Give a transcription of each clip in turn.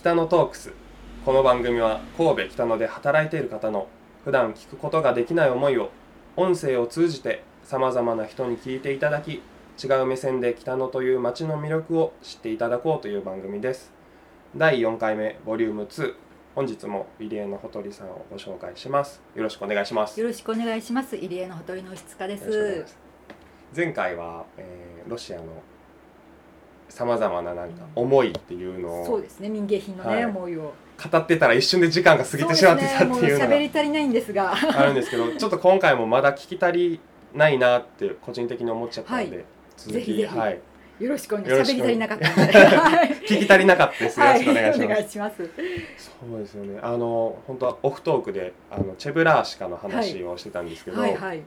北野トークス。この番組は神戸北野で働いている方の普段聞くことができない思いを音声を通じてさまざまな人に聞いていただき違う目線で北野という街の魅力を知っていただこうという番組です。第4回目ボリューム2本日も入江のほとりさんをご紹介します。よろしくお願いします。よろしくお願いします。入江のほとりの質家です。前回は、えーロシアのさまざまななんか思いっていうのをそうですね民芸品のね、はい。思いを。語ってたら一瞬で時間が過ぎてしまってたっていうのが喋り足りないんですが。あるんですけどちょっと今回もまだ聞き足りないなって個人的に思っちゃったので、はい。続きはい。よろしくお願いしく喋り足りなかった聞き足りなかったです。よろしくお願いします、はい、お願いします。そうですよね。あの本当はオフトークであのチェブラーシカの話をしてたんですけど、はいはい。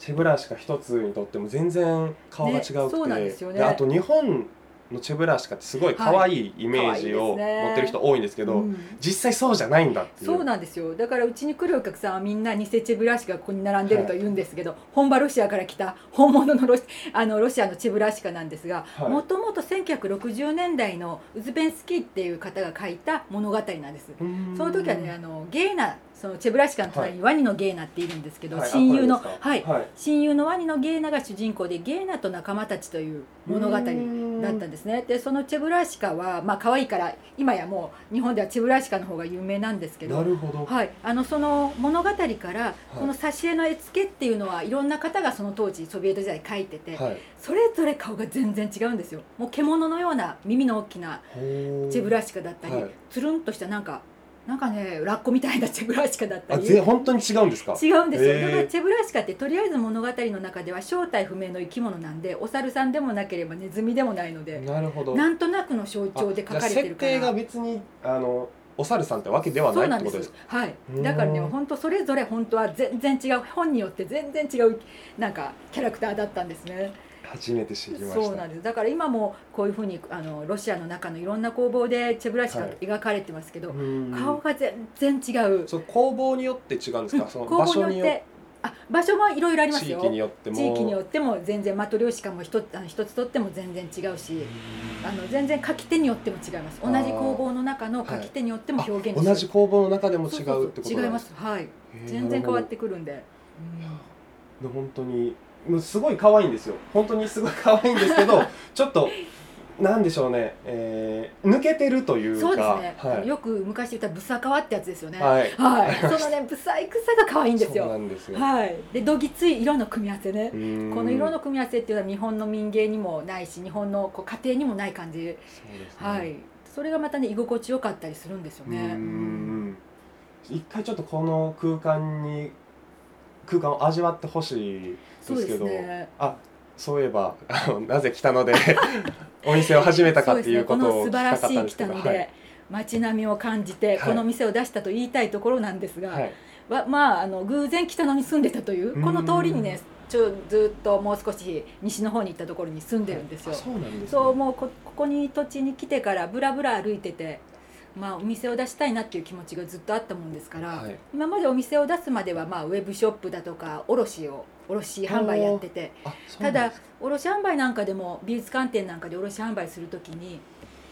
チェブラーシカ一つにとっても全然顔が違うくて、ねそうなんですよね。あと日本のチェブラーシカってすごい可愛いイメージを持ってる人多いんですけど、うん。実際そうじゃないんだっていう。そうなんですよ。だからうちに来るお客さんはみんな偽チェブラシカがここに並んでると言うんですけど、本場ロシアから来た 本物のロシあのロシアのチェブラシカなんですがはい。もともと1960年代のウズベンスキーっていう方が書いた物語なんです。その時はねあのゲーナそのチェブラシカの隣にワニのゲーナっているんですけど、はい親友のはい。はい。親友のワニのゲーナが主人公でゲーナと仲間たちという物語だったんですね。でそのチェブラシカはまあ可愛いから今やもう日本ではチェブラシカの方が有名なんですけどなるほど、はい、あのその物語からこの挿絵の絵付けっていうのはいろんな方がその当時ソビエト時代描いててはい。それぞれ顔が全然違うんですよもう獣のような耳の大きなチェブラシカだったり、はいつるんとしたなんかなんかねラッコみたいなチェブラシカだったありぜ本当に違うんですか？違うんですよ、だからチェブラシカってとりあえず物語の中では正体不明の生き物なんでお猿さんでもなければネズミでもないのでなるほど。なんとなくの象徴で書かれてるから。設定が別にあのお猿さんってわけではないってことですか？はい。うん。だからね本当それぞれ本当は全然違う本によって全然違うなんかキャラクターだったんですね初めて知りました。そうなんです。だから今もこういうふうにあのロシアの中のいろんな工房でチェブラシカはい。描かれてますけど、うん。顔が全然違う。そう工房によって違うんですか、その工房場所によって。あ場所もいろいろありますよ。地域によっても。地域によっても全然マトリョーシカも一つ一つとっても全然違うしあの全然書き手によっても違います。同じ工房の中の書き手によっても表現あ同じ工房の中でも違そうそうう。ってこと違い。ますすはい全然変わってくるんで、ほど本当にもうすごい可愛いんですよ。本当にすごい可愛いんですけど ちょっとなんでしょうね、えー抜けてるというかそうですね、あはい。のよく昔言ったブサカワってやつですよね。はい。はい、そのねブサイクさが可愛いんですそうなよんですよ、はい。でどぎつい色の組み合わせね。この色の組み合わせっていうのは日本の民芸にもないし日本のこう家庭にもない感じ。そうですね。はい。それがまたね居心地よかったりするんですよね。ん。一回ちょっとこの空間に空間を味わってほしいですですけどねあそういえばあの なぜ北野で お店を始めたかっていうことを聞きたかったんですけどはい。で街並みを感じてはい。この店を出したと言いたいところなんですが、はい。わまああの偶然北野に住んでたというこの通りにねちょずっともう少し西の方に行ったところに住んでるんですよ、あそうね。そうもうこここに土地に来てからぶらぶら歩いててまあお店を出したいなっていう気持ちがずっとあったもんですから、はい。今までお店を出すまではまあウェブショップだとか卸を卸販売やっててただ卸販売なんかでも美術館展なんかで卸販売するときに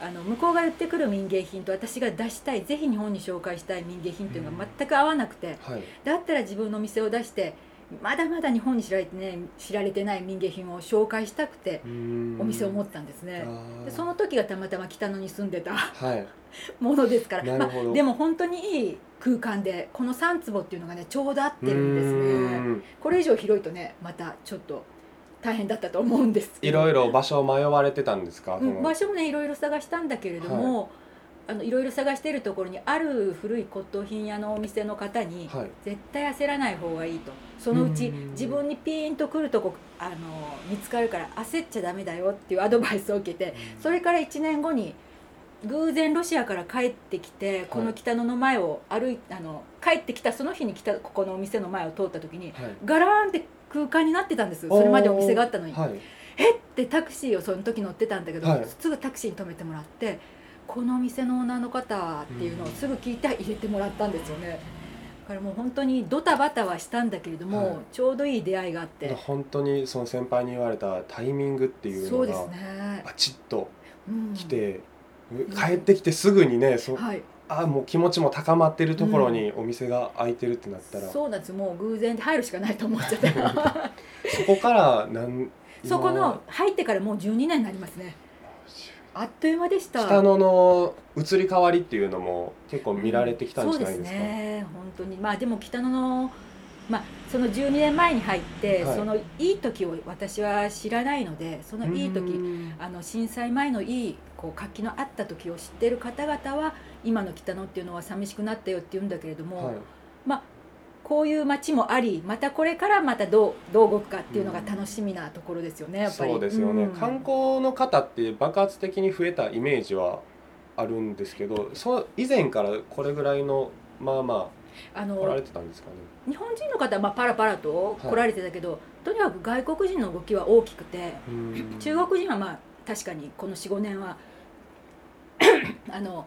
あの向こうが言ってくる民芸品と私が出したいぜひ日本に紹介したい民芸品というのが全く合わなくて、はい。だったら自分の店を出してまだまだ日本に知られて,、ね、知られてない民芸品を紹介したくてお店を持っったんですね。たでその時がたまたま北野に住んでたはい。ものですから、まあ、でも本当にいい空間でこの3坪っていうのがねちょうど合ってるんですね。ん。これ以上広いとねまたちょっと大変だったと思うんですけど。いろいろ場所を迷われてたんですか、うん、場所もねいろいろ探したんだけれども、あのいろいろ探しているところにある古い骨董品屋のお店の方に、はい。絶対焦らない方がいいと。そのうちうん。自分にピーンとくるとこあの見つかるから焦っちゃダメだよっていうアドバイスを受けてそれから1年後に偶然ロシアから帰ってきてこの北野の前を歩いあの帰ってきたその日に来たここのお店の前を通った時にはい。ガラーンって空間になってたんです。それまでお店があったのに。はい。え？ってタクシーをその時乗ってたんだけど、はい。すぐタクシーに止めてもらってこのお店のオーナーの方っていうのをすぐ聞いて入れてもらったんですよね。だからもう本当にドタバタはしたんだけれども、はい。ちょうどいい出会いがあって。本当にその先輩に言われたタイミングっていうのがそうですね、バチッとうん。来て、帰ってきてすぐにねそはい。あもう気持ちも高まってるところにお店が開いてるってなったら、そそうなんです。もう偶然で入るしかないと思っちゃって こからなんそこの入ってからもう12年になりますねあっという間でした。北野の移り変わりっていうのも結構見られてきたんじゃないですか、そうですね。本当に。まあでも北野のまあその12年前に入って、はい。そのいい時を私は知らないのでそのいい時うん。あの震災前のいいこう活気のあった時を知っている方々は今の北野っていうのは寂しくなったよって言うんだけれども、はいこういう街もありまたこれからまたどうどう動くかっていうのが楽しみなところですよね、やっぱり。そうですよね、ん。観光の方って爆発的に増えたイメージはあるんですけどそう以前からこれぐらいのまあまああ来られのてたんですかね？日本人の方はまあパラパラと来られてたけど、とにかく外国人の動きは大きくてうん。中国人はまあ確かにこの45年は あの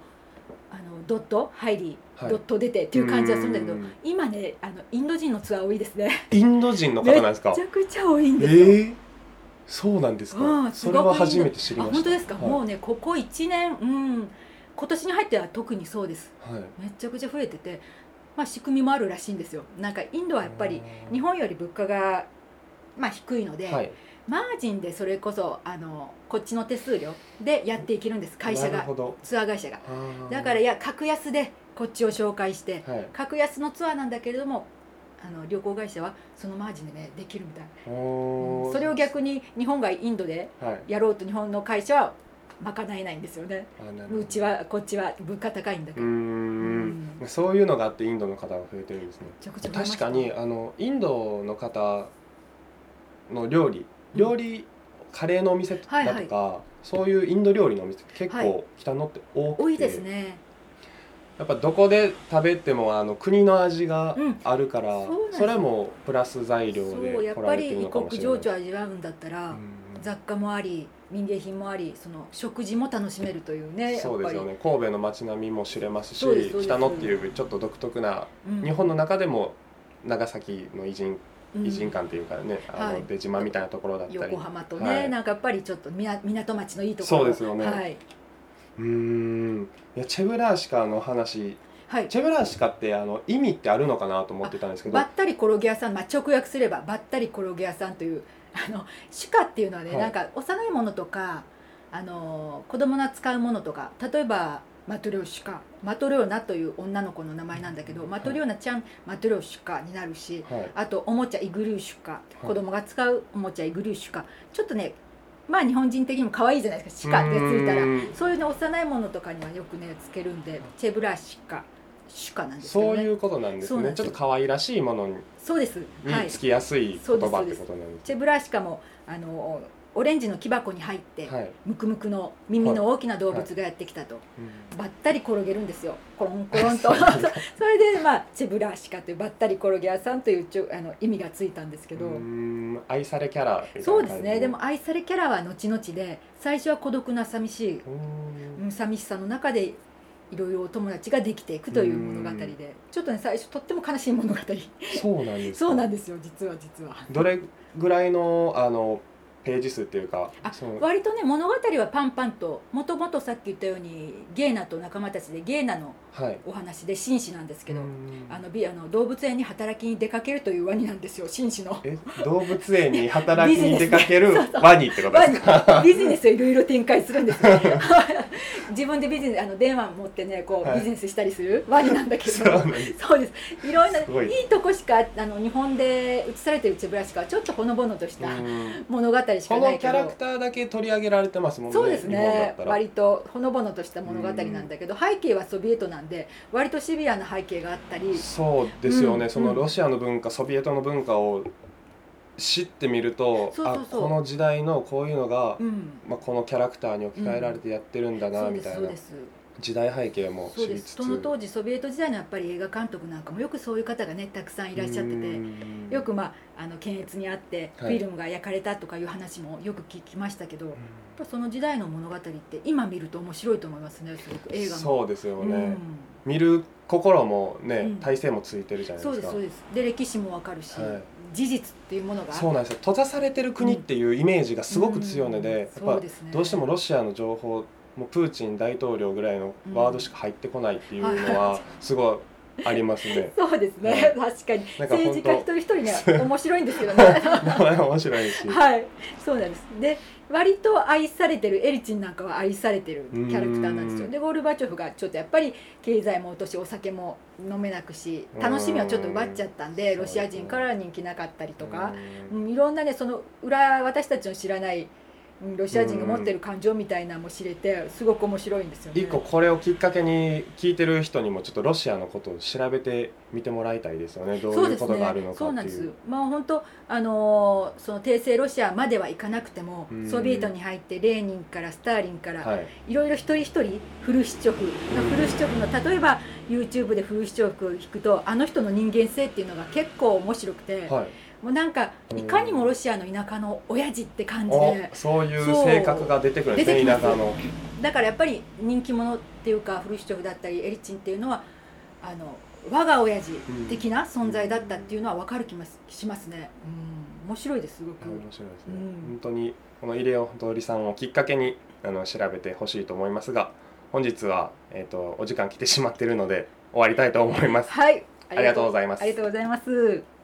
あのドット入り、はい。ドット出てっていう感じはするんだけどうん。今ねあのインド人のツアー多いですね。インド人の方めなんですか？ちゃくちゃ多いんえですよ、ー、そうなんですか、うんすそれは初めて知りあました。本当ですか、はい。もうねここ1年うん。今年に入っては特にそうです。はい。めちゃくちゃ増えててまあ仕組みもあるらしいんですよ。なんかインドはやっぱり日本より物価がまあ低いので、はいマージンでそれこそあのこっちの手数料でやっていけるんです。会社が。ツアー会社が。だからいや格安でこっちを紹介して。はい。格安のツアーなんだけれどもあの旅行会社はそのマージンでねできるみたい、おー。それを逆に日本がインドではい。やろうと日本の会社は賄えないんですよね。うちはこっちは物価高いんだけど、ん。そういうのがあってインドの方が増えてるんですね。確かにあのインドの方の料理料理、カレーのお店だとか、はいそういうインド料理のお店結はい。構北野って多くて、多いですね。やっぱどこで食べてもあの国の味がうん。あるから、そうなんですそれもプラス材料でやっぱ来られてるり異のかもし国れない。情緒味わうんだったら、うん雑貨もあり民芸品もありその食事も楽しめるというねそうですよね。神戸の街並みも知れますし北野っていうちょっと独特な、うん。日本の中でも長崎の偉人うん偉人館っていうかね、あはい。の出島みたいなところだったり。横浜とね、はい。なんかやっぱりちょっとみな港町のいいところ。そうですよね。はい、うーん。いやチェブラーシカの話。はい、チェブラーシカってあの意味ってあるのかなと思ってたんですけど。ばったり転げ屋さん、まあ、直訳すればばったり転げ屋さんというあの主家っていうのはね、はい。なんか幼いものとかあの子供が使うものとか例えばマトリョーシカ。マトリョーナという女の子の名前なんだけどマトリョーナちゃんマトリョーシカになるしはい。あとおもちゃイグルーシュカ。い。子供が使うおもちゃイグルーシュカ。ちょっとねまあ日本人的にも可愛いじゃないですかシカってついたら。そういうね幼いものとかにはよくねつけるんでチェブラシカ。シュカなんですね。そういうことなんですね。ちょっと可愛らしいものにそうです。はい。つきやすい言葉ってことなんです。チェブラシカもあのオレンジの木箱に入って、はい、ムクムクの耳の大きな動物がやってきたと、ばったり転げるんですよ。コロンコロンと。それでまあチェブラシカというばったり転げ屋さんというちょあの意味がついたんですけど、愛されキャラそうですね。でも愛されキャラは後々で最初は孤独な寂しい、寂しさの中でいろいろお友達ができていくという物語で。ちょっとね最初とっても悲しい物語。そうなんですか。そうなんですよ実は実は。どれぐらいのあのページ数っていうかあ割とね物語はパンパンともともとさっき言ったようにゲーナと仲間たちでゲーナのはい。お話で紳士なんですけど、うん。あのビあの動物園に働きに出かけるというワニなんですよ紳士の。え動物園に働きに出かける ワニってことですか？ビジネスをいろいろ展開するんですよ。自分でビジネスあの電話持ってねこう、はい。ビジネスしたりする？ワニなんだけど。そうです。いろんない。いいとこしかあの日本で映されてるチェブラシカはちょっとほのぼのとしたうん。物語しかこないけど。のキャラクターだけ取り上げられてますもんねそうですね。割とほのぼのとした物語なんだけど背景はソビエトなんで割とシビアな背景があったり。そうですよね、うんそのロシアの文化ソビエトの文化を知ってみるとそうそうそう。あこの時代のこういうのが、うん。まあ、このキャラクターに置き換えられてやってるんだな、そうでみたいな。すそうです時代背景もそうです。その当時ソビエト時代のやっぱり映画監督なんかもよくそういう方がねたくさんいらっしゃっててうん。よくまああの検閲にあってフはい。ィルムが焼かれたとかいう話もよく聞きましたけど、やっぱその時代の物語って今見ると面白いと思いますねすごく映画も。そうですよね、うん。見る心もね、うん。体制もついてるじゃないそうでかですすそうです。で歴史もわかるし、はい。事実っていうものがそうなんですよ。閉ざされてる国っていうイメージがすごく強いので、うん。やっぱどうしてもロシアの情報もうプーチン大統領ぐらいのワードしか入ってこないっていうのはすごいありますね。そうですね、は確かに。政治家一人一人ね面白いんですけどね。名 前面白いし、はい。そうなんです。で割と愛されてるエリチンなんかは愛されてるキャラクターなんですよ。うんでゴールバチョフがちょっとやっぱり経済も落としお酒も飲めなくし楽しみはちょっと奪っちゃったんでうんロシア人から人気なかったりとか、うん。うん、いろんなねその裏私たちの知らないうんロシア人が持ってる感情みたいなのも知れてすごく面白いんですよね。一個これをきっかけに聞いてる人にもちょっとロシアのことを調べてみてもらいたいですよね。どういうことがあるのかっていう。まあ本当あのーその帝政ロシアまではいかなくてもうん。ソビエトに入ってレーニンからスターリンから、はい。いろいろ一人一人フルシチョフ、フルシチョフの例えば YouTube でフルシチョフを聞くとあの人の人間性っていうのが結構面白くて、はい、もうなんかいかにもロシアの田舎の親父って感じおでそういう性格が出てくるんですね田舎の。だからやっぱり人気者っていうかフルシチョフだったりエリチンっていうのはあの我が親父的な存在だったっていうのは分かる気ますしますね、うん、面白いですすごく、面白いですね、うん。本当にこのイレオン通りさんをきっかけにあの調べてほしいと思いますが本日は、えー、とお時間来てしまっているので終わりたいと思います。はい。ありがとうございます。ありがとうございます